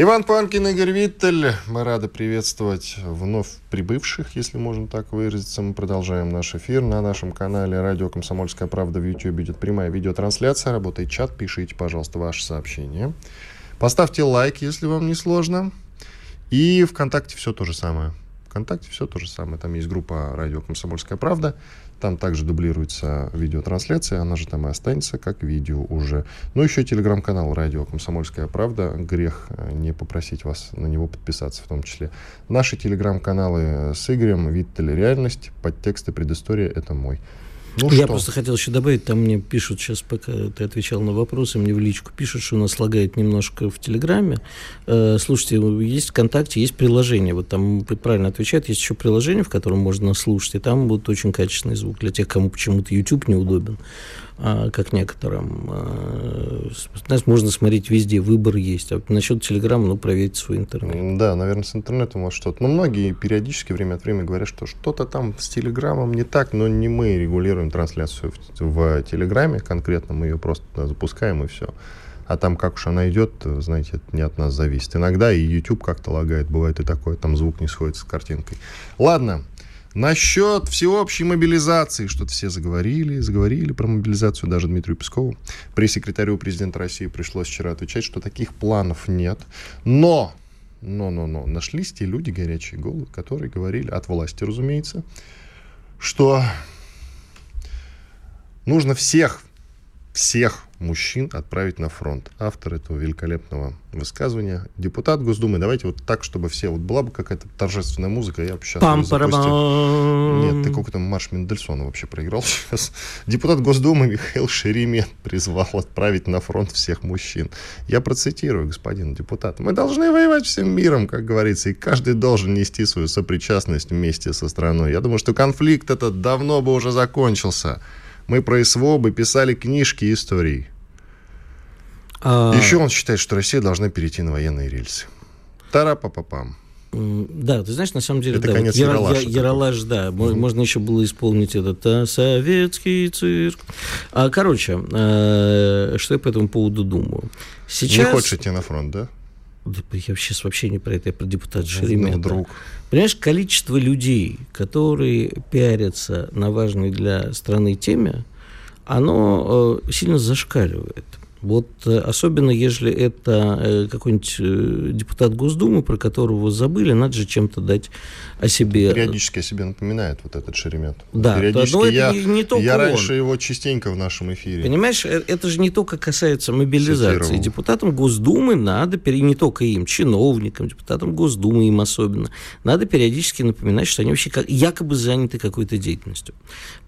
Иван Панкин, Игорь Виттель. Мы рады приветствовать вновь прибывших, если можно так выразиться. Мы продолжаем наш эфир на нашем канале «Радио Комсомольская правда» в YouTube. Идет прямая видеотрансляция, работает чат. Пишите, пожалуйста, ваши сообщения. Поставьте лайк, если вам не сложно. И ВКонтакте все то же самое. ВКонтакте все то же самое. Там есть группа «Радио Комсомольская правда». Там также дублируется видеотрансляция, она же там и останется как видео уже. Ну, еще телеграм-канал «Радио Комсомольская правда». Грех э, не попросить вас на него подписаться в том числе. Наши телеграм-каналы с Игорем, Виттель «Реальность», подтексты «Предыстория» — это мой. Ну, Я что? просто хотел еще добавить, там мне пишут сейчас, пока ты отвечал на вопросы, мне в личку пишут, что нас лагает немножко в Телеграме. Э, слушайте, есть ВКонтакте, есть приложение, вот там правильно отвечают, есть еще приложение, в котором можно слушать, и там будет очень качественный звук для тех, кому почему-то YouTube неудобен. А, как некоторым. А, нас можно смотреть везде, выбор есть. А насчет Телеграма, ну, проверьте свой интернет. Да, наверное, с интернетом у вас что-то. Но многие периодически время от времени говорят, что что-то там с Телеграмом не так, но не мы регулируем трансляцию в, в Телеграме конкретно, мы ее просто запускаем и все. А там как уж она идет, знаете, это не от нас зависит. Иногда и YouTube как-то лагает, бывает и такое, там звук не сходится с картинкой. Ладно, Насчет всеобщей мобилизации, что-то все заговорили, заговорили про мобилизацию даже Дмитрию Пескову. Пресс-секретарю президента России пришлось вчера отвечать, что таких планов нет. Но, но, но, но, нашлись те люди, горячие головы, которые говорили, от власти, разумеется, что нужно всех, всех мужчин отправить на фронт. Автор этого великолепного высказывания. Депутат Госдумы. Давайте вот так, чтобы все... Вот была бы какая-то торжественная музыка, я бы сейчас Пам запустил. Нет, ты какой-то марш Мендельсона вообще проиграл сейчас. Депутат Госдумы Михаил Шеремет призвал отправить на фронт всех мужчин. Я процитирую господина депутата. Мы должны воевать всем миром, как говорится, и каждый должен нести свою сопричастность вместе со страной. Я думаю, что конфликт этот давно бы уже закончился. Мы про СВО писали книжки и истории. А... Еще он считает, что Россия должна перейти на военные рельсы. Тара-па-па-пам. Да, ты знаешь, на самом деле, это да, конец вот Яралаш, я, Яралаш, да, угу. можно еще было исполнить этот а, советский цирк. А, короче, а, что я по этому поводу думаю? Сейчас... Не хочешь идти на фронт, да? Я сейчас вообще не про это, я про депутата ну, Шеремета. Вдруг. Понимаешь, количество людей, которые пиарятся на важной для страны теме, оно э, сильно зашкаливает. Вот э, особенно, если это э, какой-нибудь э, депутат Госдумы, про которого забыли, надо же чем-то дать о себе. Периодически о себе напоминает вот этот Шеремет. Да, Периодически но я, это не только Я он. раньше его частенько в нашем эфире. Понимаешь, это же не только касается мобилизации. Цитировал. Депутатам Госдумы надо, не только им, чиновникам, депутатам Госдумы им особенно, надо периодически напоминать, что они вообще якобы заняты какой-то деятельностью.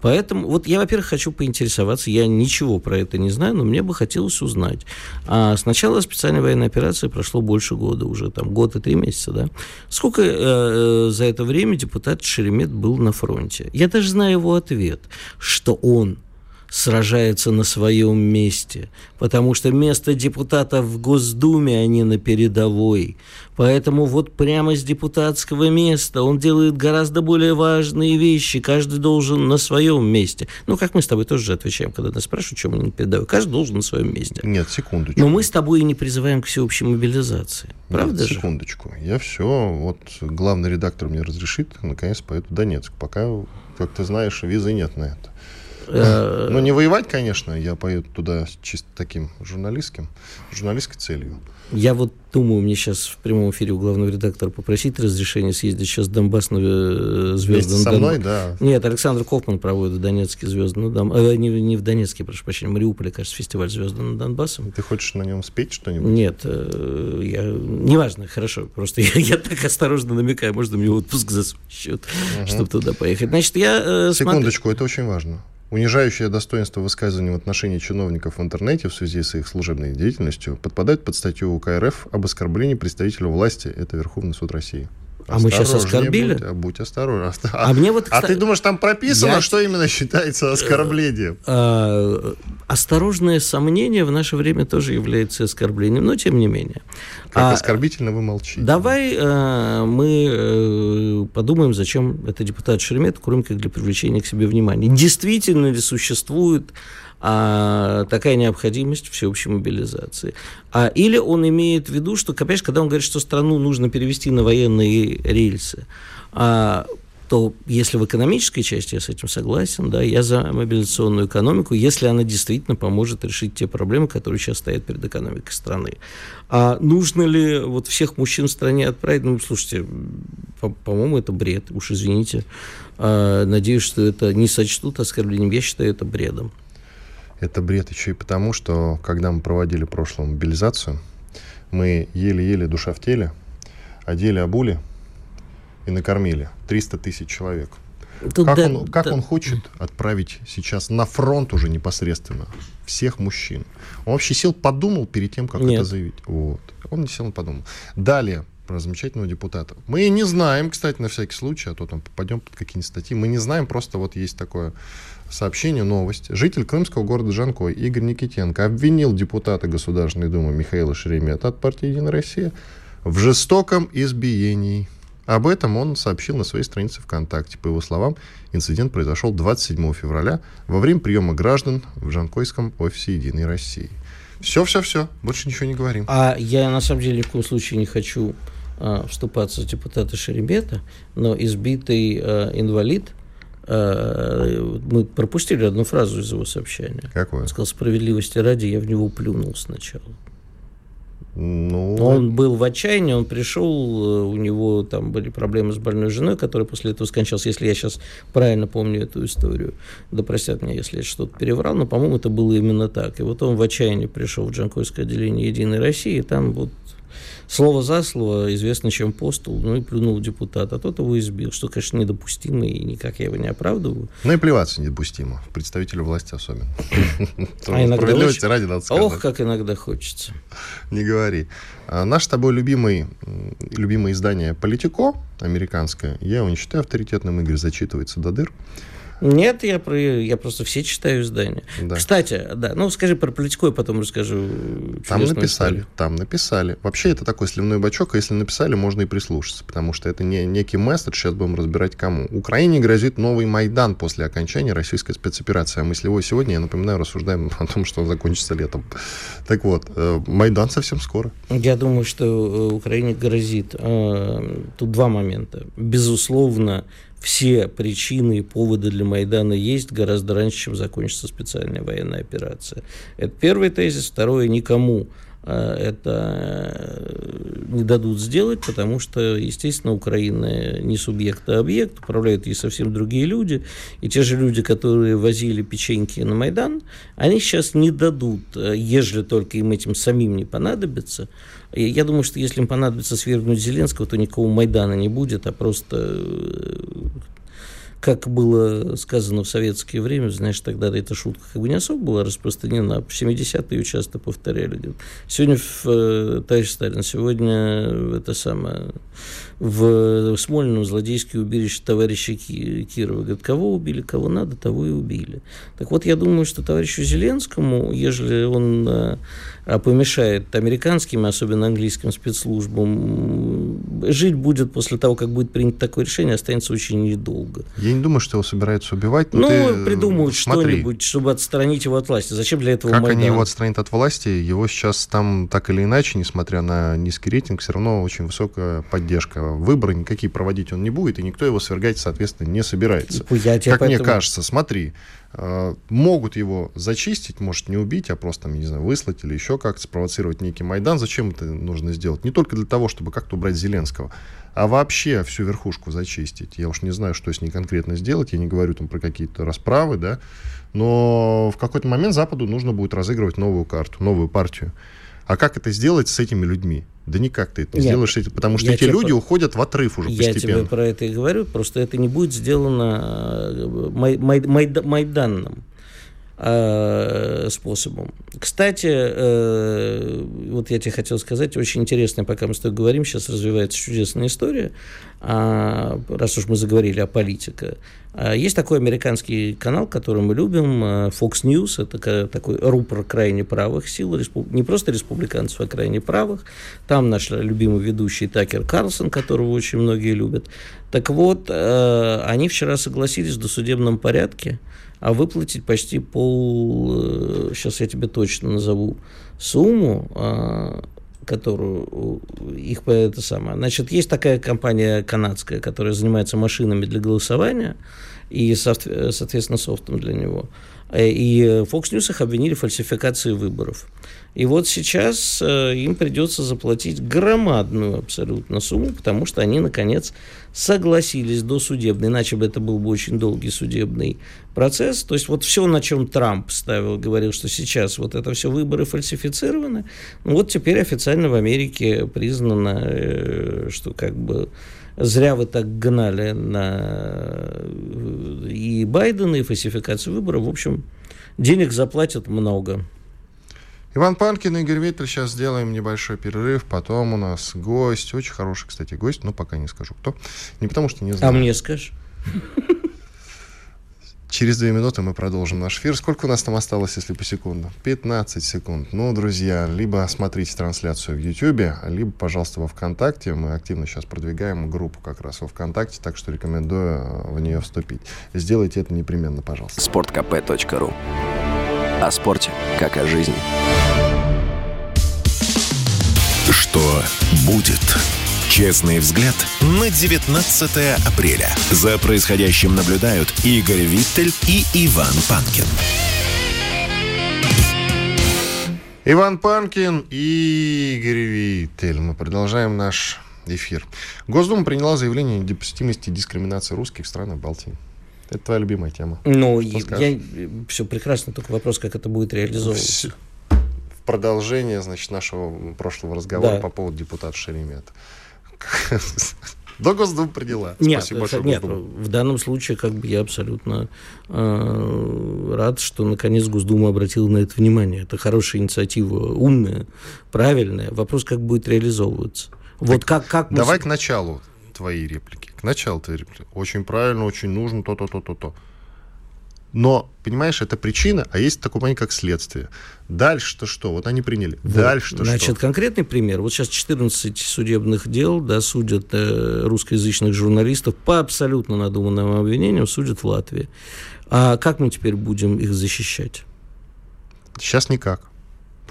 Поэтому вот я, во-первых, хочу поинтересоваться, я ничего про это не знаю, но мне бы хотелось узнать. А с начала специальной военной операции прошло больше года уже, там год и три месяца, да? Сколько э, э, за это время депутат Шеремет был на фронте? Я даже знаю его ответ, что он сражается на своем месте, потому что место депутата в Госдуме, а не на передовой. Поэтому вот прямо с депутатского места он делает гораздо более важные вещи. Каждый должен на своем месте. Ну, как мы с тобой тоже же отвечаем, когда нас спрашивают, чем мы не передовой. Каждый должен на своем месте. Нет, секундочку. Но мы с тобой и не призываем к всеобщей мобилизации. Правда Нет, же? секундочку. Я все, вот главный редактор мне разрешит, наконец поеду в Донецк. Пока, как ты знаешь, визы нет на это. Э, ну, не воевать, конечно, я поеду туда чисто таким журналистским, журналистской целью. Я вот думаю, мне сейчас в прямом эфире у главного редактора попросить разрешения съездить сейчас в Донбасс на э, звезды. со мной, да. Нет, Александр Кофман проводит в Донецке звезды на Дон... э, не, не в Донецке, прошу прощения, в Мариуполе, кажется, фестиваль звезды над Донбассом. Ты хочешь на нем спеть что-нибудь? Нет, э, я... неважно, хорошо, просто я, я так осторожно намекаю, можно мне отпуск за свой счет, угу. чтобы туда поехать. Значит, я... Э, Секундочку, смотр... это очень важно. Унижающее достоинство высказывания в отношении чиновников в интернете в связи с их служебной деятельностью подпадает под статью УК РФ об оскорблении представителя власти. Это Верховный суд России. А мы сейчас оскорбили? Будь, а будь осторожен. А, а, мне вот, кстати, а ты думаешь, там прописано, я... что именно считается оскорблением? А, осторожное сомнение в наше время тоже является оскорблением, но тем не менее. Как а, оскорбительно вы молчите. Давай а, мы а, подумаем, зачем это депутат Шеремет, кроме как для привлечения к себе внимания. Действительно ли существует а, такая необходимость всеобщей мобилизации. А, или он имеет в виду, что, конечно, когда он говорит, что страну нужно перевести на военные рельсы, а, то если в экономической части я с этим согласен, да, я за мобилизационную экономику, если она действительно поможет решить те проблемы, которые сейчас стоят перед экономикой страны. А нужно ли вот всех мужчин в стране отправить? Ну, слушайте, по- по-моему, это бред, уж извините. А, надеюсь, что это не сочтут оскорблением. Я считаю это бредом. Это бред еще и потому, что когда мы проводили прошлую мобилизацию, мы еле-еле душа в теле, одели, обули и накормили 300 тысяч человек. Тут как да, он, как да. он хочет отправить сейчас на фронт уже непосредственно всех мужчин? Он вообще сел, подумал перед тем, как Нет. это заявить. Вот. Он не сел, подумал. Далее, про замечательного депутата. Мы не знаем, кстати, на всякий случай, а то там попадем под какие-нибудь статьи. Мы не знаем, просто вот есть такое сообщение, новость. Житель крымского города Жанкой Игорь Никитенко обвинил депутата Государственной Думы Михаила Шеремета от партии «Единая Россия» в жестоком избиении. Об этом он сообщил на своей странице ВКонтакте. По его словам, инцидент произошел 27 февраля во время приема граждан в Жанкойском офисе «Единой России». Все, все, все. Больше ничего не говорим. А я на самом деле ни в коем случае не хочу а, вступаться за депутата Шеремета, но избитый а, инвалид Э, мы пропустили одну фразу из его сообщения. Какую? Он сказал, справедливости ради, я в него плюнул сначала. Ну... Он был в отчаянии, он пришел, э, у него там были проблемы с больной женой, которая после этого скончалась, если я сейчас правильно помню эту историю. Да простят меня, если я что-то переврал, но, по-моему, это было именно так. И вот он в отчаянии пришел в Джанкойское отделение «Единой России», и там вот слово за слово, известно чем постул, ну и плюнул депутат, а тот его избил, что, конечно, недопустимо, и никак я его не оправдываю. Ну и плеваться недопустимо, представителю власти особенно. А иногда ради надо сказать. Ох, как иногда хочется. Не говори. А наш с тобой любимый, любимое издание «Политико» американское, я его не считаю авторитетным, Игорь зачитывается до дыр. Нет, я, про, я просто все читаю издания. Да. Кстати, да, ну скажи про политику, я потом расскажу. Там написали, историю. там написали. Вообще это такой сливной бачок, а если написали, можно и прислушаться, потому что это не некий месседж, сейчас будем разбирать кому. Украине грозит новый Майдан после окончания российской спецоперации. А мы с Левой сегодня, я напоминаю, рассуждаем о том, что он закончится летом. Так вот, э, Майдан совсем скоро. Я думаю, что э, Украине грозит. Э, тут два момента. Безусловно, все причины и поводы для Майдана есть гораздо раньше, чем закончится специальная военная операция. Это первый тезис. Второе, никому а, это э, не дадут сделать, потому что, естественно, Украина не субъект, а объект, управляют ей совсем другие люди, и те же люди, которые возили печеньки на Майдан, они сейчас не дадут, э, ежели только им этим самим не понадобится, я думаю, что если им понадобится свергнуть Зеленского, то никакого Майдана не будет, а просто э, как было сказано в советское время, знаешь, тогда эта шутка как бы не особо была распространена, а в 70-е ее часто повторяли. Сегодня, в, э, товарищ Сталин, сегодня это самое, в Смольном злодейское убежище товарища Кирова. Говорит, кого убили, кого надо, того и убили. Так вот, я думаю, что товарищу Зеленскому, ежели он э, помешает американским, особенно английским спецслужбам, жить будет после того, как будет принято такое решение, останется очень недолго. Я не думаю, что его собираются убивать. Ну, ты, придумают что-нибудь, чтобы отстранить его от власти. Зачем для этого Как Майдан? они его отстранят от власти? Его сейчас там так или иначе, несмотря на низкий рейтинг, все равно очень высокая поддержка. Выборы никакие проводить он не будет, и никто его свергать, соответственно, не собирается. Я как поэтому... мне кажется, смотри, могут его зачистить, может не убить, а просто, не знаю, выслать или еще как-то спровоцировать некий Майдан. Зачем это нужно сделать? Не только для того, чтобы как-то убрать Зеленского, а вообще всю верхушку зачистить. Я уж не знаю, что с ней конкретно сделать, я не говорю там про какие-то расправы, да, но в какой-то момент Западу нужно будет разыгрывать новую карту, новую партию. А как это сделать с этэтими людьми? Да никак ты это не Нет, сделаешь, потому что эти люди про... уходят в отрыв уже я постепенно. Я тебе про это и говорю, просто это не будет сделано э, май, май, май, Майданом э, способом. Кстати, э, вот я тебе хотел сказать, очень интересная, пока мы с тобой говорим, сейчас развивается чудесная история, а, раз уж мы заговорили о политике. А, есть такой американский канал, который мы любим, а, Fox News, это такой рупор крайне правых сил, не просто республиканцев, а крайне правых. Там наш любимый ведущий Такер Карлсон, которого очень многие любят. Так вот, они вчера согласились в досудебном порядке а выплатить почти пол, сейчас я тебе точно назову сумму, которую их это самое. Значит, есть такая компания канадская, которая занимается машинами для голосования и, соответственно, софтом для него. Э, и Fox News их обвинили в фальсификации выборов. И вот сейчас э, им придется заплатить громадную абсолютно сумму, потому что они, наконец, согласились до судебной, иначе бы это был бы очень долгий судебный процесс. То есть вот все, на чем Трамп ставил, говорил, что сейчас вот это все выборы фальсифицированы, ну вот теперь официально в Америке признано, э, что как бы зря вы так гнали на и Байдена, и фальсификацию выборов. В общем, денег заплатят много. Иван Панкин, Игорь Виттель. Сейчас сделаем небольшой перерыв. Потом у нас гость. Очень хороший, кстати, гость. Но пока не скажу, кто. Не потому что не знаю. А мне скажешь? Через две минуты мы продолжим наш эфир. Сколько у нас там осталось, если по секунду? 15 секунд. Ну, друзья, либо смотрите трансляцию в YouTube, либо, пожалуйста, во ВКонтакте. Мы активно сейчас продвигаем группу как раз во ВКонтакте, так что рекомендую э, в нее вступить. Сделайте это непременно, пожалуйста. sportkp.ru О спорте, как о жизни. Что будет? Честный взгляд на 19 апреля. За происходящим наблюдают Игорь Виттель и Иван Панкин. Иван Панкин и Игорь Виттель. Мы продолжаем наш эфир. Госдума приняла заявление о недопустимости дискриминации русских в странах Балтии. Это твоя любимая тема. Ну, я, я, все прекрасно, только вопрос, как это будет реализовываться. В продолжение, значит, нашего прошлого разговора да. по поводу депутата Шеремета. До Госдумы приняла. Нет, Спасибо большое, нет в данном случае как бы я абсолютно э, рад, что наконец Госдума обратила на это внимание. Это хорошая инициатива, умная, правильная. Вопрос, как будет реализовываться. Вот как, как мы... Давай к началу твоей реплики. К началу твоей реплики. Очень правильно, очень нужно то-то, то-то, то. Но, понимаешь, это причина, а есть такое понятие, как следствие. Дальше-то что? Вот они приняли. Вот. Дальше-то Значит, что? конкретный пример. Вот сейчас 14 судебных дел да, судят э, русскоязычных журналистов по абсолютно надуманным обвинениям, судят в Латвии. А как мы теперь будем их защищать? Сейчас никак.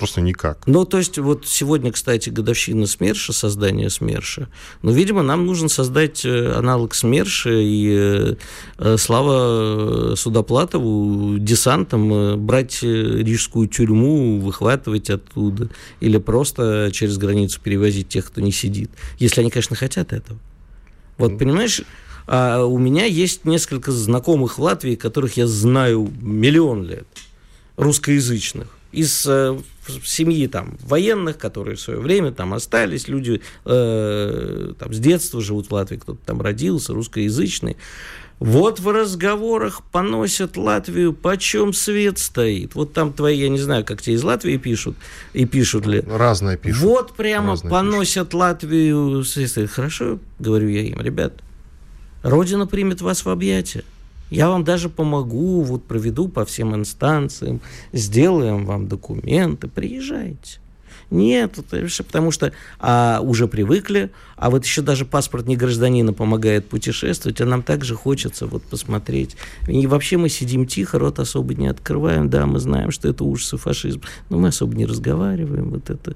Просто никак. Ну, то есть, вот сегодня, кстати, годовщина СМЕРШа, создание СМЕРШа. Но, видимо, нам нужно создать э, аналог СМЕРШа и э, э Слава Судоплатову десантом брать рижскую тюрьму, выхватывать оттуда или просто через границу перевозить тех, кто не сидит. Если они, конечно, хотят этого. Вот, понимаешь, а у меня есть несколько знакомых в Латвии, которых я знаю миллион лет, русскоязычных из семьи там военных, которые в свое время там остались, люди э, там с детства живут в Латвии, кто-то там родился, русскоязычный. Вот в разговорах поносят Латвию, почем свет стоит. Вот там твои, я не знаю, как тебе из Латвии пишут, и пишут ли. Разное пишут. Вот прямо Разное поносят пишут. Латвию. Хорошо, говорю я им, ребят, Родина примет вас в объятия. Я вам даже помогу, вот проведу по всем инстанциям, сделаем вам документы, приезжайте. Нет, это потому что а, уже привыкли, а вот еще даже паспорт не гражданина помогает путешествовать, а нам также хочется вот посмотреть. И вообще мы сидим тихо, рот особо не открываем, да, мы знаем, что это ужасы фашизм, но мы особо не разговариваем, вот это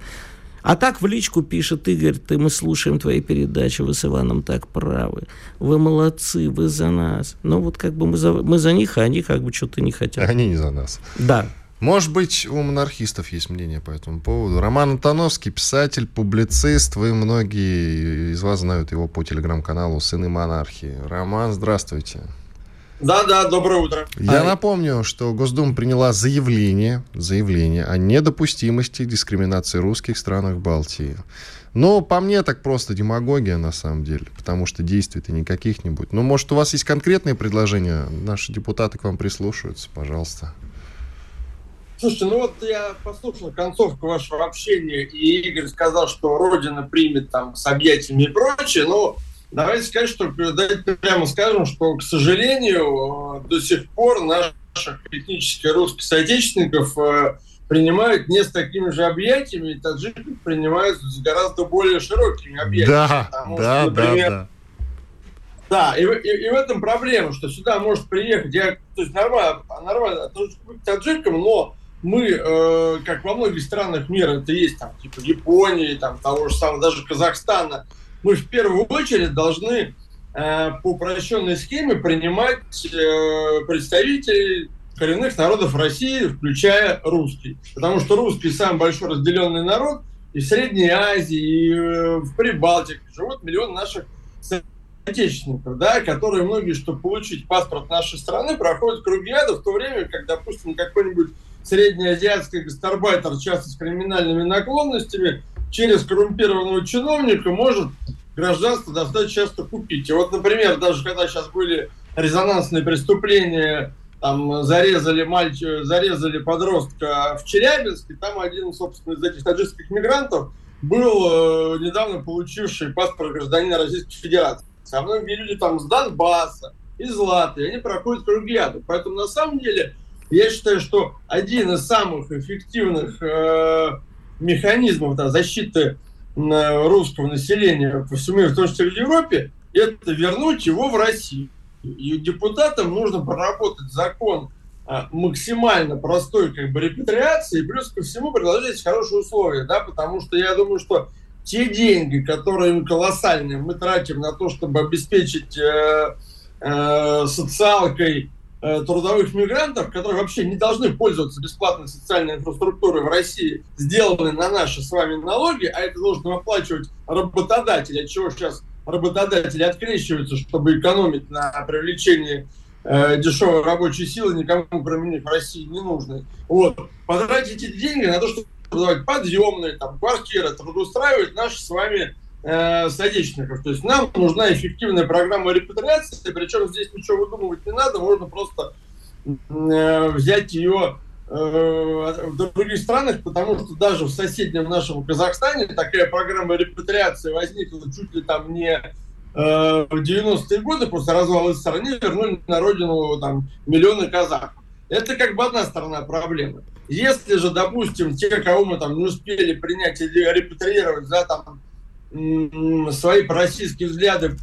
а так в личку пишет Игорь, ты, мы слушаем твои передачи, вы с Иваном так правы. Вы молодцы, вы за нас. Но вот как бы мы за, мы за них, а они как бы что-то не хотят. Они не за нас. Да. Может быть, у монархистов есть мнение по этому поводу. Роман Антоновский, писатель, публицист. Вы многие из вас знают его по телеграм-каналу «Сыны монархии». Роман, здравствуйте. Да, да, доброе утро. Я а... напомню, что Госдума приняла заявление, заявление о недопустимости дискриминации русских в странах Балтии. Но по мне так просто демагогия на самом деле, потому что действий-то никаких не будет. Но может у вас есть конкретные предложения? Наши депутаты к вам прислушаются, пожалуйста. Слушайте, ну вот я послушал концовку вашего общения, и Игорь сказал, что Родина примет там с объятиями и прочее, но давайте сказать, что давайте прямо скажем, что, к сожалению, до сих пор наших этнических русских соотечественников э, принимают не с такими же объятиями, и таджиков принимают с гораздо более широкими объятиями. Да, Потому да, что, например, да, да. Да, и, и, и в этом проблема, что сюда может приехать, я, то есть нормально, нормально быть таджиком, но мы, э, как во многих странах мира, это есть там, типа Японии, там, того же самого, даже Казахстана, мы в первую очередь должны э, по упрощенной схеме принимать э, представителей коренных народов России, включая русский. Потому что русский самый большой разделенный народ, и в Средней Азии, и э, в Прибалтике живут миллион наших отечественников, да, которые многие, чтобы получить паспорт нашей страны, проходят круги ада, в то время как, допустим, какой-нибудь среднеазиатский гастарбайтер, часто с криминальными наклонностями, через коррумпированного чиновника может гражданство достаточно часто купить. И вот, например, даже когда сейчас были резонансные преступления, там зарезали мальчика, зарезали подростка в Челябинске, там один, собственно, из этих таджикских мигрантов был э, недавно получивший паспорт гражданина Российской Федерации. А многие люди там с Донбасса, из Латвии, они проходят круги ада. Поэтому на самом деле я считаю, что один из самых эффективных э, механизмов да, защиты русского населения по всему миру, в том числе в Европе, это вернуть его в Россию. И депутатам нужно проработать закон э, максимально простой как бы репатриации, плюс ко всему предложить хорошие условия, да, потому что я думаю, что те деньги, которые колоссальные мы тратим на то, чтобы обеспечить э, э, социалкой трудовых мигрантов, которые вообще не должны пользоваться бесплатной социальной инфраструктурой в России, сделаны на наши с вами налоги, а это должен оплачивать работодатель, от чего сейчас работодатели открещиваются, чтобы экономить на привлечении э, дешевой рабочей силы, никому, кроме них, в России не нужны. Вот. Потратить эти деньги на то, чтобы подъемные, там, квартиры, трудоустраивать наши с вами э. То есть нам нужна эффективная программа репатриации, причем здесь ничего выдумывать не надо, можно просто э, взять ее э, в других странах, потому что даже в соседнем нашем Казахстане такая программа репатриации возникла чуть ли там не э, в 90-е годы, после развала страны вернули на родину там миллионы казахов. Это как бы одна сторона проблемы. Если же, допустим, те, кого мы там не успели принять или репатриировать за там свои пророссийские взгляды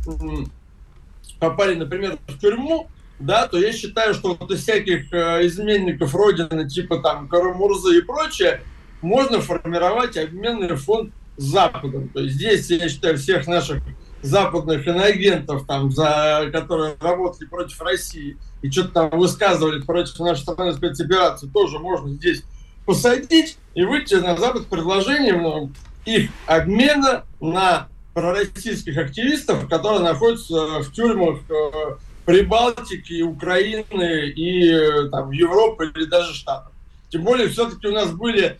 попали, например, в тюрьму, да, то я считаю, что вот из всяких э, изменников Родины, типа там Карамурзы и прочее, можно формировать обменный фонд с Западом. То есть здесь, я считаю, всех наших западных иноагентов, там, за, которые работали против России и что-то там высказывали против нашей страны спецоперации, тоже можно здесь посадить и выйти на Запад с предложением ну, их обмена на пророссийских активистов, которые находятся в тюрьмах э, Прибалтики, Украины и э, там, Европы или даже Штатов. Тем более, все-таки у нас были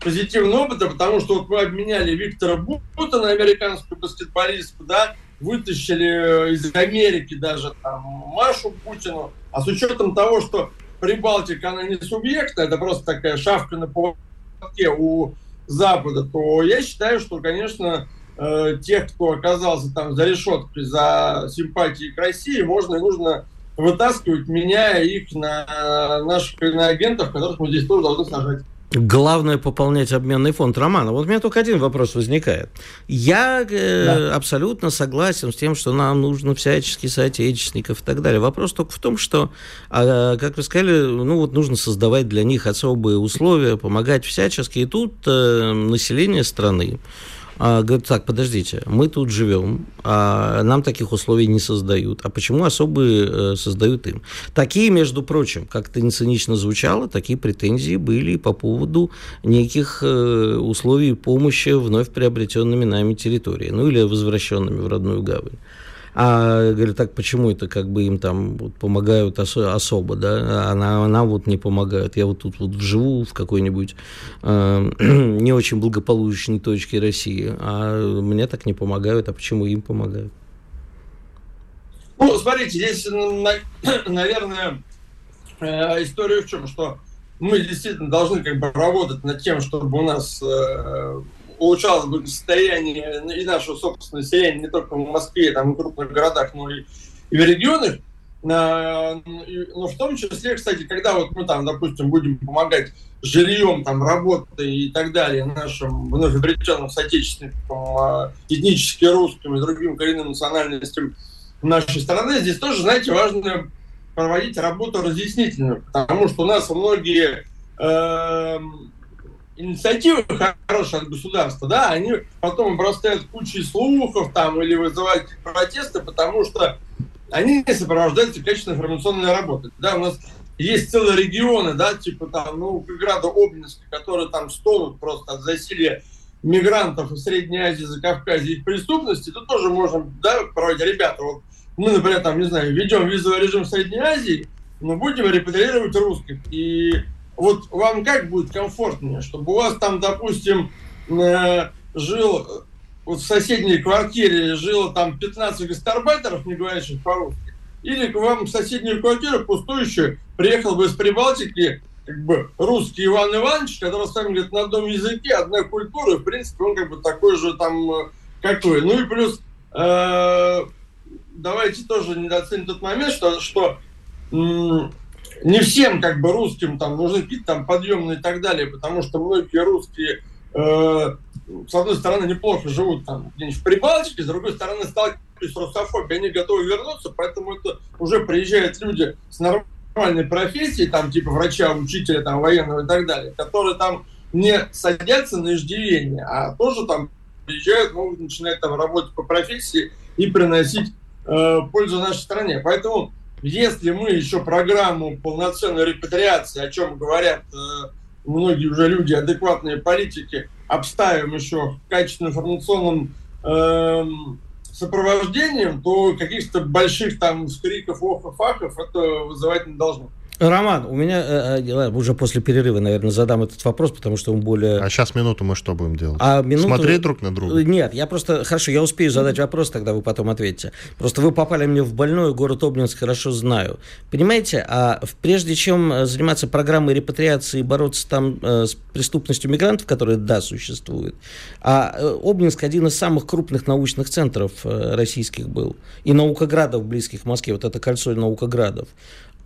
позитивные опыты, потому что вот мы обменяли Виктора Бутона, американскую баскетболистку, да, вытащили э, из Америки даже там Машу Путину, а с учетом того, что Прибалтика, она не субъектная, это просто такая шавка на поводке у Запада, то я считаю, что, конечно, э, тех, кто оказался там за решеткой, за симпатии к России, можно и нужно вытаскивать, меняя их на наших агентов, которых мы здесь тоже должны сажать. Главное пополнять обменный фонд Романа. Вот у меня только один вопрос возникает. Я э, да. абсолютно согласен с тем, что нам нужно всячески соотечественников и так далее. Вопрос только в том, что, э, как вы сказали, ну вот нужно создавать для них особые условия, помогать всячески. И тут э, население страны говорит, так, подождите, мы тут живем, а нам таких условий не создают. А почему особые э, создают им? Такие, между прочим, как это не цинично звучало, такие претензии были по поводу неких э, условий помощи вновь приобретенными нами территории, ну или возвращенными в родную гавань. А, говорю, так почему это как бы им там вот, помогают ос- особо, да, она, она вот не помогает. Я вот тут вот живу в какой-нибудь э, не очень благополучной точке России, а мне так не помогают, а почему им помогают? Ну, смотрите, здесь, наверное, э, история в чем, что мы действительно должны как бы работать над тем, чтобы у нас улучшалось благосостояние и нашего собственного населения не только в Москве, там, в крупных городах, но и, и в регионах. Но в том числе, кстати, когда вот мы там, допустим, будем помогать жильем, там, работой и так далее нашим вновь обретенным соотечественникам, а, этнически русским и другим коренным национальностям нашей страны, здесь тоже, знаете, важно проводить работу разъяснительную, потому что у нас многие э, инициативы хорошие от государства, да, они потом обрастают кучей слухов там или вызывают протесты, потому что они не сопровождаются качественной информационной работой. Да, у нас есть целые регионы, да, типа там, ну, Града Обнинска, которые там стонут просто от засилия мигрантов из Средней Азии, Закавказья и преступности, тут тоже можем, да, проводить, ребята, вот мы, например, там, не знаю, ведем визовый режим в Средней Азии, но будем репатриировать русских. И вот вам как будет комфортнее, чтобы у вас там, допустим, э, жил вот в соседней квартире жило там 15 гастарбайтеров, не говорящих по-русски, или к вам в соседнюю квартиру пустующую приехал бы из Прибалтики как бы русский Иван Иванович, который с вами говорит на одном языке, одной культуры, в принципе, он как бы такой же там, э, как вы. Ну и плюс э, давайте тоже недооценим тот момент, что, что не всем как бы русским там нужны какие-то там подъемные и так далее, потому что многие русские э, с одной стороны неплохо живут там где-нибудь в Прибалтике, с другой стороны сталкиваются с русофобией, они готовы вернуться, поэтому это уже приезжают люди с нормальной профессией, там типа врача, учителя, там военного и так далее, которые там не садятся на иждивение, а тоже там приезжают, могут начинать там работать по профессии и приносить э, пользу нашей стране. Поэтому если мы еще программу полноценной репатриации, о чем говорят э, многие уже люди, адекватные политики, обставим еще качественным информационным э, сопровождением, то каких-то больших там скриков, охов, ахов это вызывать не должно. Роман, у меня э, э, уже после перерыва, наверное, задам этот вопрос, потому что он более... А сейчас минуту мы что будем делать? А минуту... Смотреть друг на друга? Нет, я просто... Хорошо, я успею задать вопрос, тогда вы потом ответите. Просто вы попали мне в больную, город Обнинск хорошо знаю. Понимаете, а прежде чем э, заниматься программой репатриации и бороться там э, с преступностью мигрантов, которые, да, существуют, а э, Обнинск один из самых крупных научных центров э, российских был, и наукоградов близких к Москве, вот это кольцо наукоградов.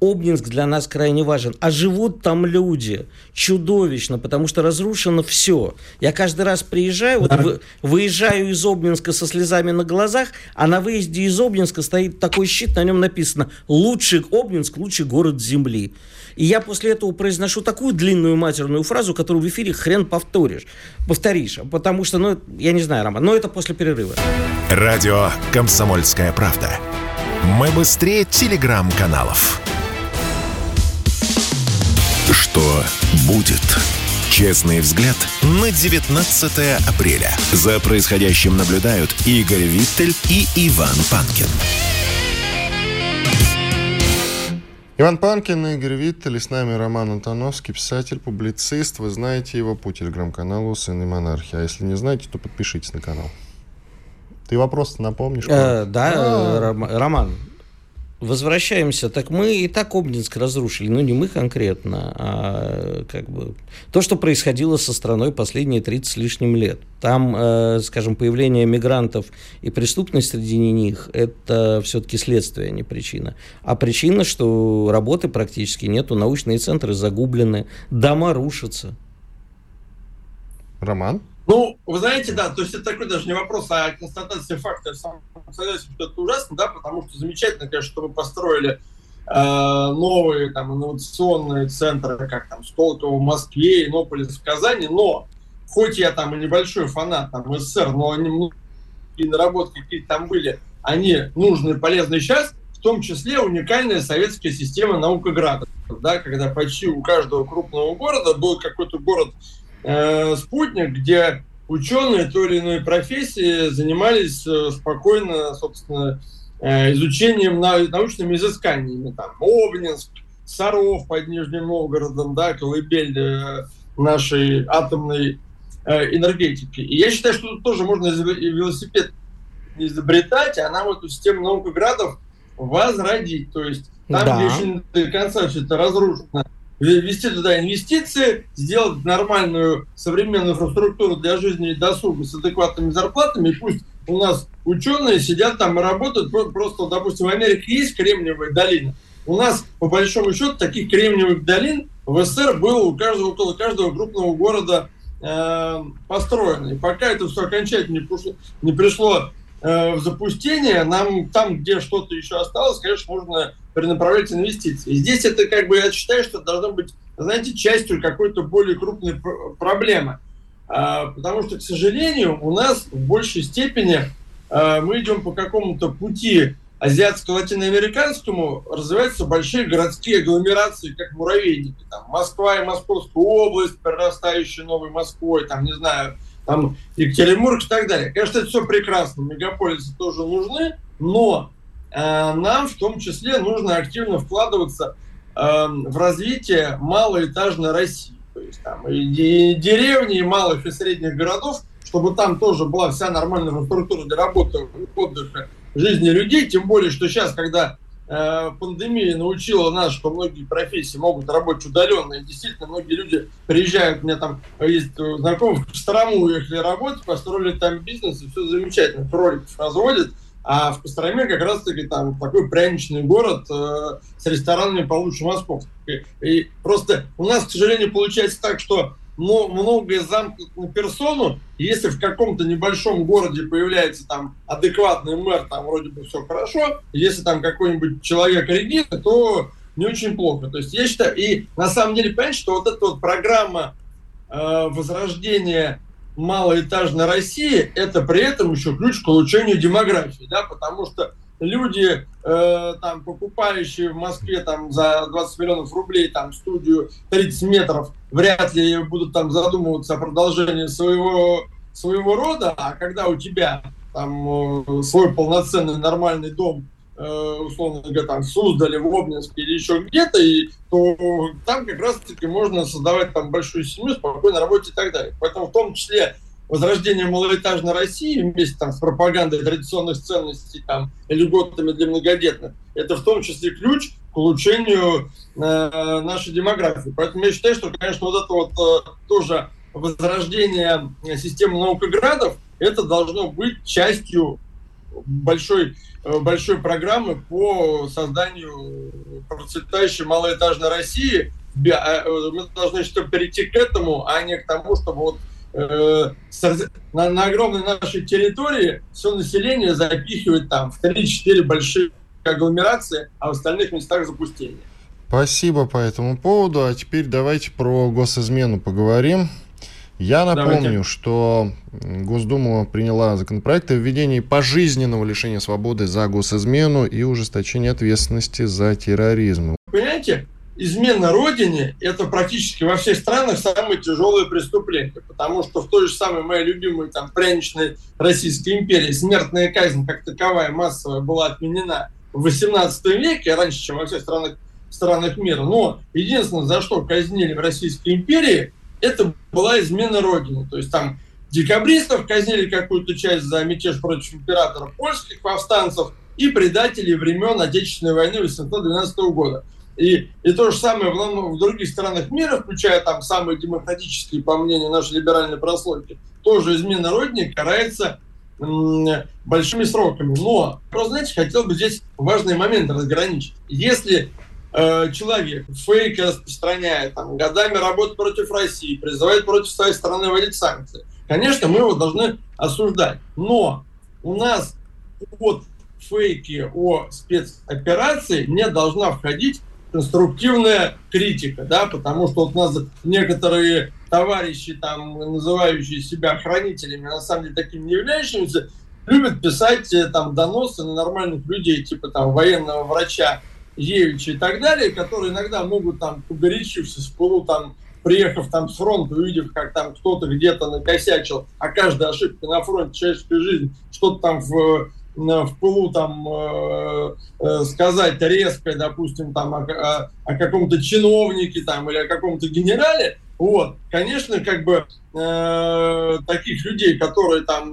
Обнинск для нас крайне важен. А живут там люди чудовищно, потому что разрушено все. Я каждый раз приезжаю, вот вы, выезжаю из Обнинска со слезами на глазах, а на выезде из Обнинска стоит такой щит, на нем написано «Лучший Обнинск, лучший город земли». И я после этого произношу такую длинную матерную фразу, которую в эфире хрен повторишь. Повторишь. Потому что, ну, я не знаю, Роман, но это после перерыва. Радио «Комсомольская правда». Мы быстрее телеграм-каналов. Что будет? Честный взгляд на 19 апреля. За происходящим наблюдают Игорь Виттель и Иван Панкин. Иван Панкин, Игорь Виттель, и с нами Роман Антоновский, писатель, публицист. Вы знаете его по телеграм-каналу «Сын и монархия». А если не знаете, то подпишитесь на канал. Ты вопрос напомнишь? Э, да, а Роман, Возвращаемся, так мы и так Обнинск разрушили, ну не мы конкретно, а как бы то, что происходило со страной последние 30 с лишним лет. Там, э, скажем, появление мигрантов и преступность среди них – это все-таки следствие, а не причина. А причина, что работы практически нету, научные центры загублены, дома рушатся. Роман? Ну, вы знаете, да, то есть это такой даже не вопрос, а констатация факта. Я сам согласен, что это ужасно, да, потому что замечательно, конечно, что мы построили э, новые там инновационные центры, как там Сколково в Москве, Иннополис в Казани, но хоть я там и небольшой фанат там СССР, но они, и наработки какие-то там были, они нужны и полезны сейчас, в том числе уникальная советская система наукоградов, да, когда почти у каждого крупного города был какой-то город Э, спутник, где ученые той или иной профессии занимались э, спокойно, собственно, э, изучением, на, научными изысканиями, там, Обнинск, Саров под Нижним Новгородом, да, колыбель нашей атомной энергетики. И я считаю, что тут тоже можно велосипед не изобретать, а нам эту систему наукоградов возродить. То есть там, да. где еще до конца все это разрушено, ввести туда инвестиции, сделать нормальную современную инфраструктуру для жизни и досуга с адекватными зарплатами, и пусть у нас ученые сидят там и работают, просто, допустим, в Америке есть Кремниевая долина, у нас, по большому счету, таких кремниевых долин в СССР было у каждого, около каждого крупного города э, построено. И пока это все окончательно не пришло, не пришло э, в запустение, нам там, где что-то еще осталось, конечно, можно перенаправлять инвестиции. Здесь это как бы, я считаю, что должно быть, знаете, частью какой-то более крупной проблемы. А, потому что, к сожалению, у нас в большей степени а, мы идем по какому-то пути азиатско-латиноамериканскому развиваются большие городские агломерации, как муравейники. Там Москва и Московская область, прорастающая новой Москвой, там, не знаю, там Екатеринбург и так далее. Конечно, это все прекрасно, мегаполисы тоже нужны, но э, нам в том числе нужно активно вкладываться э, в развитие малоэтажной России. То есть там и, и деревни, и малых и средних городов, чтобы там тоже была вся нормальная инфраструктура для работы, отдыха, жизни людей, тем более, что сейчас, когда пандемия научила нас, что многие профессии могут работать удаленно, и действительно многие люди приезжают, у меня там есть знакомые в Кострому уехали работать, построили там бизнес, и все замечательно, кроликов разводят, а в Костроме как раз-таки там такой пряничный город э, с ресторанами получше московских. И, и просто у нас, к сожалению, получается так, что многое замкнуто на персону. Если в каком-то небольшом городе появляется там адекватный мэр, там вроде бы все хорошо. Если там какой-нибудь человек регистр, то не очень плохо. То есть я считаю, и на самом деле, понимаете, что вот эта вот программа э, возрождения малоэтажной России, это при этом еще ключ к улучшению демографии, да, потому что люди, э, там, покупающие в Москве там, за 20 миллионов рублей там, студию 30 метров, вряд ли будут там задумываться о продолжении своего, своего рода, а когда у тебя там э, свой полноценный нормальный дом, э, условно говоря, там, в Суздале, в Обнинске или еще где-то, и, то там как раз-таки можно создавать там большую семью, спокойно работать и так далее. Поэтому в том числе возрождение малоэтажной России вместе там, с пропагандой традиционных ценностей, там, льготами для многодетных, это в том числе ключ к улучшению э, нашей демографии. Поэтому я считаю, что, конечно, вот это вот э, тоже возрождение системы наукоградов, это должно быть частью большой, э, большой программы по созданию процветающей малоэтажной России. Э, мы должны что перейти к этому, а не к тому, чтобы вот на, на огромной нашей территории все население запихивает там в 3-4 большие агломерации, а в остальных местах запустение. Спасибо по этому поводу. А теперь давайте про госизмену поговорим. Я напомню, Давайте. что Госдума приняла законопроект о введении пожизненного лишения свободы за госизмену и ужесточение ответственности за терроризм. Понимаете, измена Родине – это практически во всех странах самое тяжелое преступление, потому что в той же самой моей любимой там пряничной Российской империи смертная казнь как таковая массовая была отменена в 18 веке, раньше, чем во всех странах, странах мира. Но единственное, за что казнили в Российской империи, это была измена Родины. То есть там декабристов казнили какую-то часть за мятеж против императора польских повстанцев и предателей времен Отечественной войны 1812 года. И, и то же самое в, в других странах мира, включая там самые демократические, по мнению нашей либеральной прослойки, тоже измена Родине карается большими сроками. Но, просто, знаете, хотел бы здесь важный момент разграничить. Если э, человек фейки распространяет, там, годами работает против России, призывает против своей страны вводить санкции, конечно, мы его должны осуждать. Но у нас под фейки о спецоперации не должна входить конструктивная критика, да, потому что вот у нас некоторые товарищи, там, называющие себя хранителями, на самом деле такими не являющимися, любят писать э, там доносы на нормальных людей, типа там военного врача Евича и так далее, которые иногда могут там погорячившись в полу там приехав там с фронта, увидев, как там кто-то где-то накосячил, а каждая ошибка на фронте человеческой жизни, что-то там в в пылу там э, э, сказать резко, допустим, там о, о, каком-то чиновнике там или о каком-то генерале, вот, конечно, как бы э, таких людей, которые там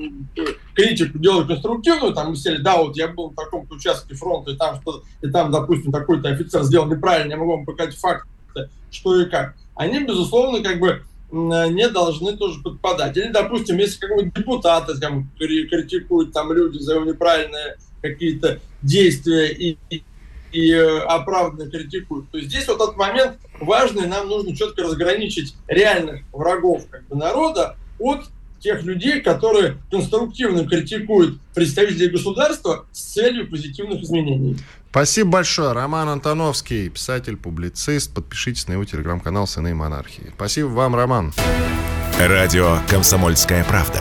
критику делают конструктивную, там мысли, да, вот я был на таком-то участке фронта, и там, что, и там, допустим, такой-то офицер сделал неправильно, я могу вам показать факты, что и как. Они, безусловно, как бы не должны тоже подпадать. Или, допустим, если какой-нибудь депутат там, критикует там люди за неправильные какие-то действия и, и, и э, оправданно критикуют, то здесь вот этот момент важный, нам нужно четко разграничить реальных врагов как бы, народа от тех людей, которые конструктивно критикуют представителей государства с целью позитивных изменений. Спасибо большое. Роман Антоновский, писатель, публицист. Подпишитесь на его телеграм-канал «Сыны монархии». Спасибо вам, Роман. Радио «Комсомольская правда».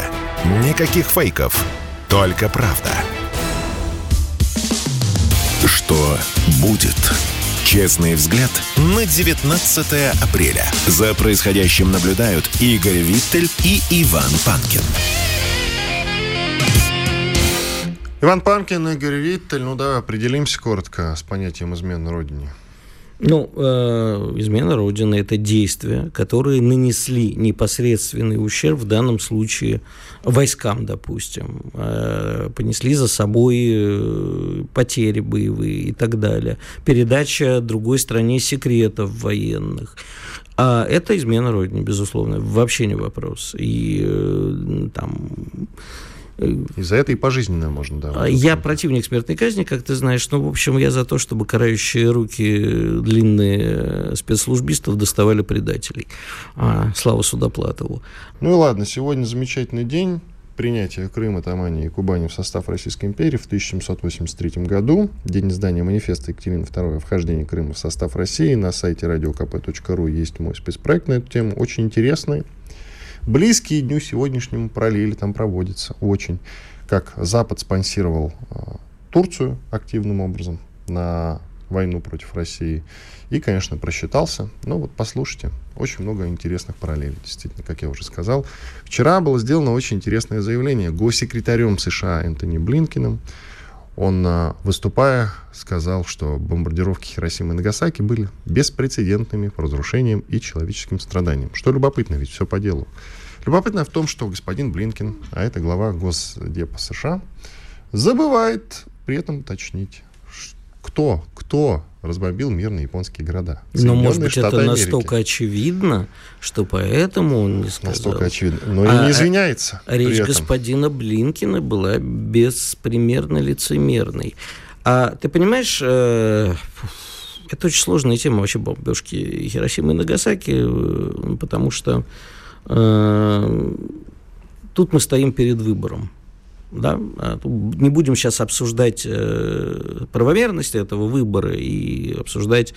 Никаких фейков, только правда. Что будет? Честный взгляд на 19 апреля. За происходящим наблюдают Игорь Виттель и Иван Панкин. Иван Панкин, Игорь Виттель. Ну да, определимся коротко с понятием измены Родине. Ну, э, измена Родины – это действия, которые нанесли непосредственный ущерб, в данном случае войскам, допустим, э, понесли за собой э, потери боевые и так далее. Передача другой стране секретов военных. А это измена Родине, безусловно, вообще не вопрос. И э, там и за это и пожизненно можно давать. А я противник смертной казни, как ты знаешь. Но, в общем, я за то, чтобы карающие руки длинные спецслужбистов доставали предателей. А, слава Судоплатову. Ну и ладно, сегодня замечательный день принятия Крыма, Тамани и Кубани в состав Российской империи в 1783 году, день издания манифеста Екатерины II о вхождении Крыма в состав России. На сайте radiokp.ru есть мой спецпроект на эту тему, очень интересный близкие дню сегодняшнему параллели там проводятся очень. Как Запад спонсировал э, Турцию активным образом на войну против России. И, конечно, просчитался. Но вот послушайте, очень много интересных параллелей, действительно, как я уже сказал. Вчера было сделано очень интересное заявление госсекретарем США Энтони Блинкиным. Он, э, выступая, сказал, что бомбардировки Хиросимы и Нагасаки были беспрецедентными по разрушениям и человеческим страданиям. Что любопытно, ведь все по делу. Любопытно в том, что господин Блинкин, а это глава Госдепа США, забывает при этом уточнить, кто, кто разбомбил мирные японские города. Но, может быть, Штаты это Америки. настолько очевидно, что поэтому он не сказал. Настолько очевидно. Но а, и не извиняется. Речь господина Блинкина была беспримерно лицемерной. А ты понимаешь, э, это очень сложная тема вообще бомбежки Хиросимы и Нагасаки, э, потому что э, тут мы стоим перед выбором. Да? А не будем сейчас обсуждать э, правомерность этого выбора и обсуждать,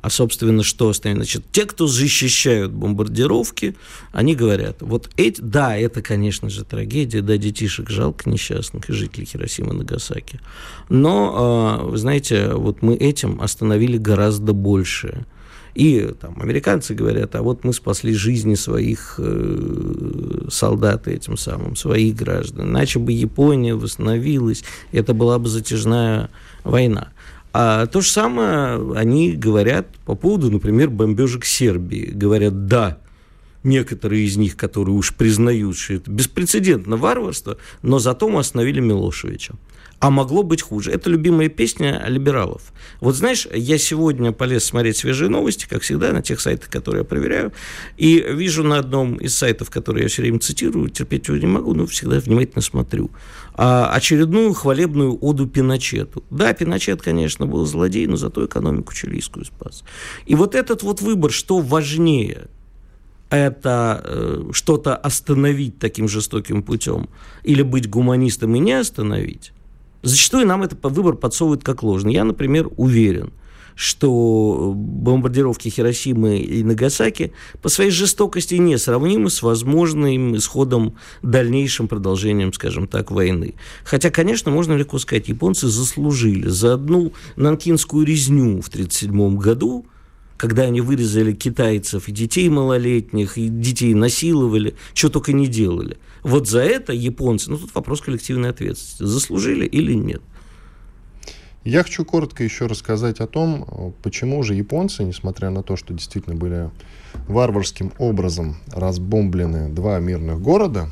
а, собственно, что. Значит, те, кто защищают бомбардировки, они говорят, вот эти, да, это, конечно же, трагедия, да, детишек жалко несчастных и жителей Хиросимы и Нагасаки. Но, э, вы знаете, вот мы этим остановили гораздо больше. И там американцы говорят, а вот мы спасли жизни своих э, солдат этим самым, своих граждан. Иначе бы Япония восстановилась, это была бы затяжная война. А то же самое они говорят по поводу, например, бомбежек Сербии. Говорят, да, некоторые из них, которые уж признают, что это беспрецедентно варварство, но зато мы остановили Милошевича а могло быть хуже. Это любимая песня либералов. Вот знаешь, я сегодня полез смотреть свежие новости, как всегда, на тех сайтах, которые я проверяю, и вижу на одном из сайтов, которые я все время цитирую, терпеть его не могу, но всегда внимательно смотрю, а, очередную хвалебную оду Пиночету. Да, Пиночет, конечно, был злодей, но зато экономику чилийскую спас. И вот этот вот выбор, что важнее, это э, что-то остановить таким жестоким путем или быть гуманистом и не остановить, Зачастую нам это выбор подсовывают как ложный. Я, например, уверен, что бомбардировки Хиросимы и Нагасаки по своей жестокости не сравнимы с возможным исходом, дальнейшим продолжением, скажем так, войны. Хотя, конечно, можно легко сказать, японцы заслужили за одну нанкинскую резню в 1937 году когда они вырезали китайцев и детей малолетних, и детей насиловали, что только не делали. Вот за это японцы, ну тут вопрос коллективной ответственности, заслужили или нет. Я хочу коротко еще рассказать о том, почему же японцы, несмотря на то, что действительно были варварским образом разбомблены два мирных города,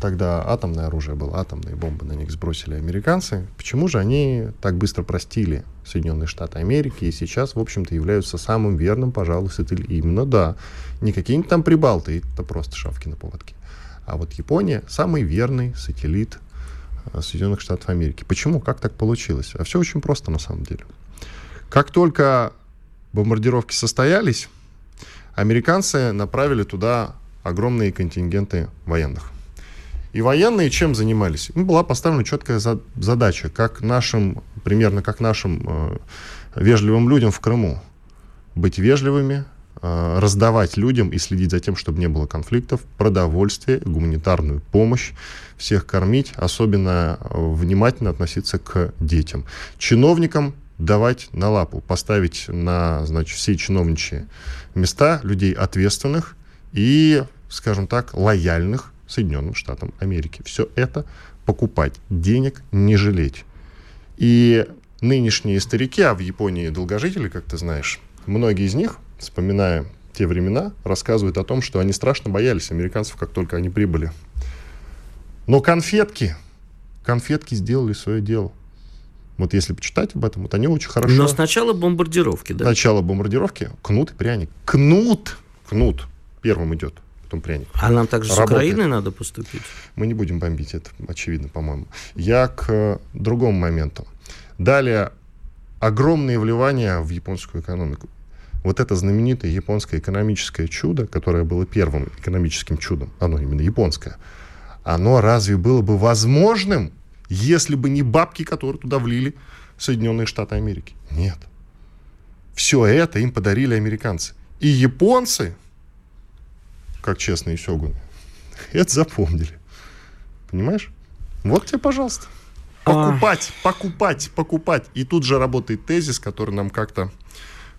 тогда атомное оружие было, атомные бомбы на них сбросили американцы, почему же они так быстро простили Соединенные Штаты Америки и сейчас, в общем-то, являются самым верным, пожалуй, сателлитом. Именно, да. Не какие-нибудь там прибалты, это просто шавки на поводке. А вот Япония самый верный сателлит Э, Соединенных Штатов Америки. Почему? Как так получилось? А все очень просто на самом деле. Как только бомбардировки состоялись, американцы направили туда огромные контингенты военных. И военные чем занимались? Им была поставлена четкая задача, как нашим, примерно как нашим э, вежливым людям в Крыму. Быть вежливыми, Э, раздавать людям и следить за тем, чтобы не было конфликтов, продовольствие, гуманитарную помощь, всех кормить, особенно э, внимательно относиться к детям. Чиновникам давать на лапу, поставить на, значит, все чиновничьи места людей ответственных и, скажем так, лояльных Соединенным Штатам Америки. Все это покупать, денег не жалеть. И нынешние старики, а в Японии долгожители, как ты знаешь, многие из них вспоминая те времена, рассказывают о том, что они страшно боялись американцев, как только они прибыли. Но конфетки, конфетки сделали свое дело. Вот если почитать об этом, вот они очень хорошо... Но сначала бомбардировки, да? Сначала бомбардировки, кнут и пряник. Кнут, кнут первым идет, потом пряник. А нам также Работает. с Украиной надо поступить? Мы не будем бомбить, это очевидно, по-моему. Я к другому моменту. Далее, огромные вливания в японскую экономику вот это знаменитое японское экономическое чудо, которое было первым экономическим чудом, оно именно японское, оно разве было бы возможным, если бы не бабки, которые туда влили Соединенные Штаты Америки? Нет. Все это им подарили американцы. И японцы, как честные сёгуны, это запомнили. Понимаешь? Вот тебе, пожалуйста. Покупать, покупать, покупать. И тут же работает тезис, который нам как-то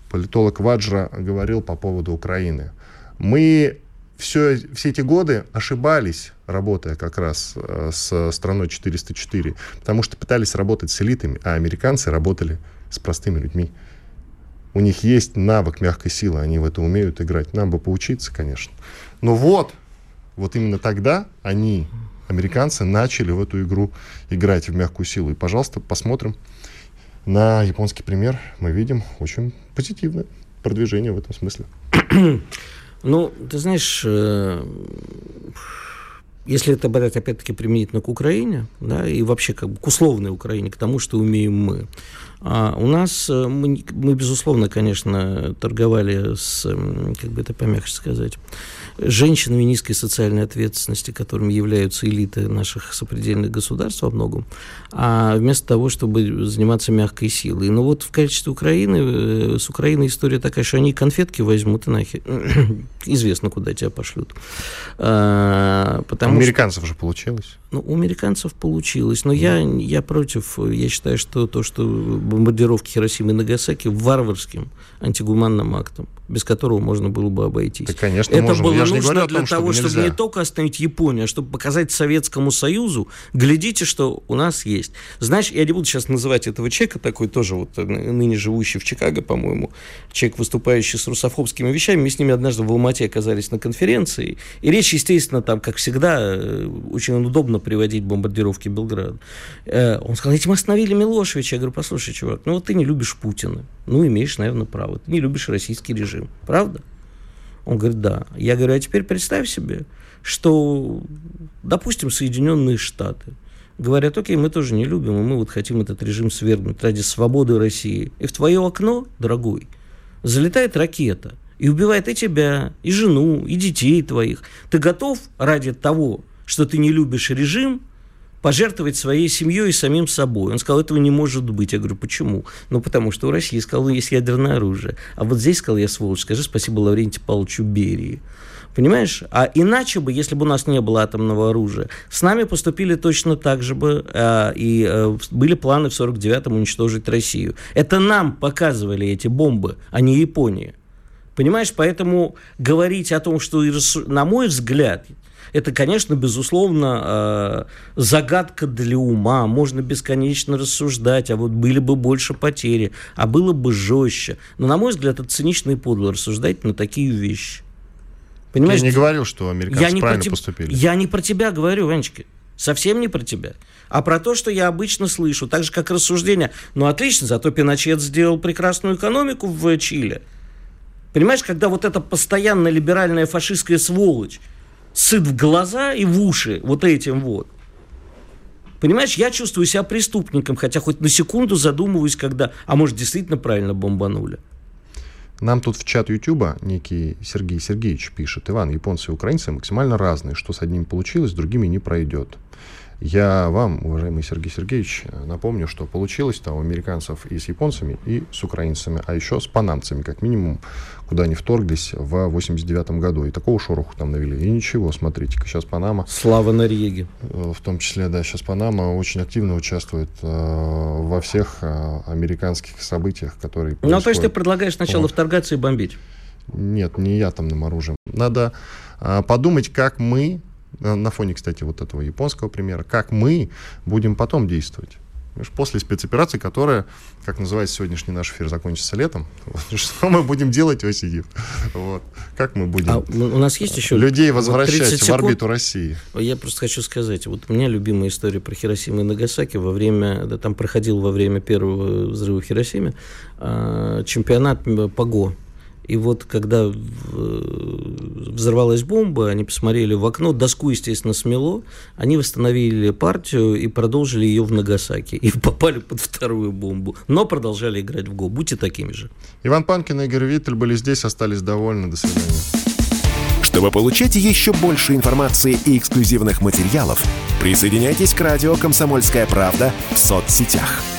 политолог Ваджра говорил по поводу Украины. Мы все, все эти годы ошибались, работая как раз э, с страной 404, потому что пытались работать с элитами, а американцы работали с простыми людьми. У них есть навык мягкой силы, они в это умеют играть. Нам бы поучиться, конечно. Но вот, вот именно тогда они, американцы, начали в эту игру играть в мягкую силу. И, пожалуйста, посмотрим, на японский пример мы видим очень позитивное продвижение в этом смысле. Ну, ты знаешь, э, если это брать опять-таки применительно к Украине, да, и вообще как бы к условной Украине, к тому, что умеем мы, а у нас, э, мы, мы, безусловно, конечно, торговали с, как бы это помягче сказать, женщинами низкой социальной ответственности, которыми являются элиты наших сопредельных государств во многом, а вместо того, чтобы заниматься мягкой силой. Но вот в качестве Украины, э, с Украиной история такая, что они конфетки возьмут и нахер. Известно, куда тебя пошлют. А, потому у американцев что... же получилось. Ну, у американцев получилось. Но я, я против, я считаю, что то, что бомбардировки Хиросимы и Нагасаки варварским антигуманным актом, без которого можно было бы обойтись. Да, конечно, Это можем. было я нужно для том, того, чтобы, чтобы не только остановить Японию, а чтобы показать Советскому Союзу, глядите, что у нас есть. Знаешь, я не буду сейчас называть этого человека, такой тоже вот ныне живущий в Чикаго, по-моему, человек, выступающий с русофобскими вещами. Мы с ними однажды в Алмате оказались на конференции, и речь, естественно, там, как всегда, э, очень удобно приводить бомбардировки Белграда. Э, он сказал, этим остановили Милошевича. Я говорю, послушай, чувак, ну вот ты не любишь Путина, ну имеешь, наверное, право. Ты не любишь российский режим, правда? Он говорит, да. Я говорю, а теперь представь себе, что, допустим, Соединенные Штаты говорят, окей, мы тоже не любим, и мы вот хотим этот режим свергнуть ради свободы России. И в твое окно, дорогой, залетает ракета и убивает и тебя, и жену, и детей твоих. Ты готов ради того, что ты не любишь режим, пожертвовать своей семьей и самим собой. Он сказал, этого не может быть. Я говорю, почему? Ну, потому что у России, сказал, есть ядерное оружие. А вот здесь, сказал я, сволочь, скажи спасибо Лаврентию Павловичу Берии. Понимаешь? А иначе бы, если бы у нас не было атомного оружия, с нами поступили точно так же бы, э, и э, были планы в 49-м уничтожить Россию. Это нам показывали эти бомбы, а не Япония. Понимаешь, поэтому говорить о том, что, на мой взгляд, это, конечно, безусловно, э, загадка для ума. Можно бесконечно рассуждать, а вот были бы больше потери, а было бы жестче. Но, на мой взгляд, это цинично и подло рассуждать на такие вещи. Понимаешь? Я не говорил, что американцы я не правильно про поступили. Я не про тебя говорю, Ванечка. Совсем не про тебя. А про то, что я обычно слышу. Так же, как рассуждение. Ну, отлично, зато Пиночет сделал прекрасную экономику в Чили. Понимаешь, когда вот эта постоянно либеральная фашистская сволочь сыт в глаза и в уши вот этим вот. Понимаешь, я чувствую себя преступником, хотя хоть на секунду задумываюсь, когда, а может, действительно правильно бомбанули. Нам тут в чат Ютуба некий Сергей Сергеевич пишет, Иван, японцы и украинцы максимально разные, что с одним получилось, с другими не пройдет. Я вам, уважаемый Сергей Сергеевич, напомню, что получилось там у американцев и с японцами, и с украинцами, а еще с панамцами, как минимум, куда они вторглись в 89 году. И такого шороху там навели. И ничего, смотрите-ка, сейчас Панама... Слава Норьеге. Э, в том числе, да, сейчас Панама очень активно участвует э, во всех э, американских событиях, которые происходят. Ну, то есть ты предлагаешь сначала вот. вторгаться и бомбить? Нет, не атомным оружием. Надо э, подумать, как мы на фоне, кстати, вот этого японского примера, как мы будем потом действовать. После спецоперации, которая, как называется сегодняшний наш эфир, закончится летом, что мы будем делать осенью? Вот. Как мы будем а у нас есть еще людей возвращать в орбиту России? Я просто хочу сказать, вот у меня любимая история про Хиросиму и Нагасаки во время, да, там проходил во время первого взрыва в Хиросиме э, чемпионат по ГО и вот когда взорвалась бомба, они посмотрели в окно, доску, естественно, смело, они восстановили партию и продолжили ее в Нагасаки. И попали под вторую бомбу, но продолжали играть в ГО. Будьте такими же. Иван Панкин и Игорь Виттель были здесь, остались довольны. До свидания. Чтобы получать еще больше информации и эксклюзивных материалов, присоединяйтесь к радио «Комсомольская правда» в соцсетях –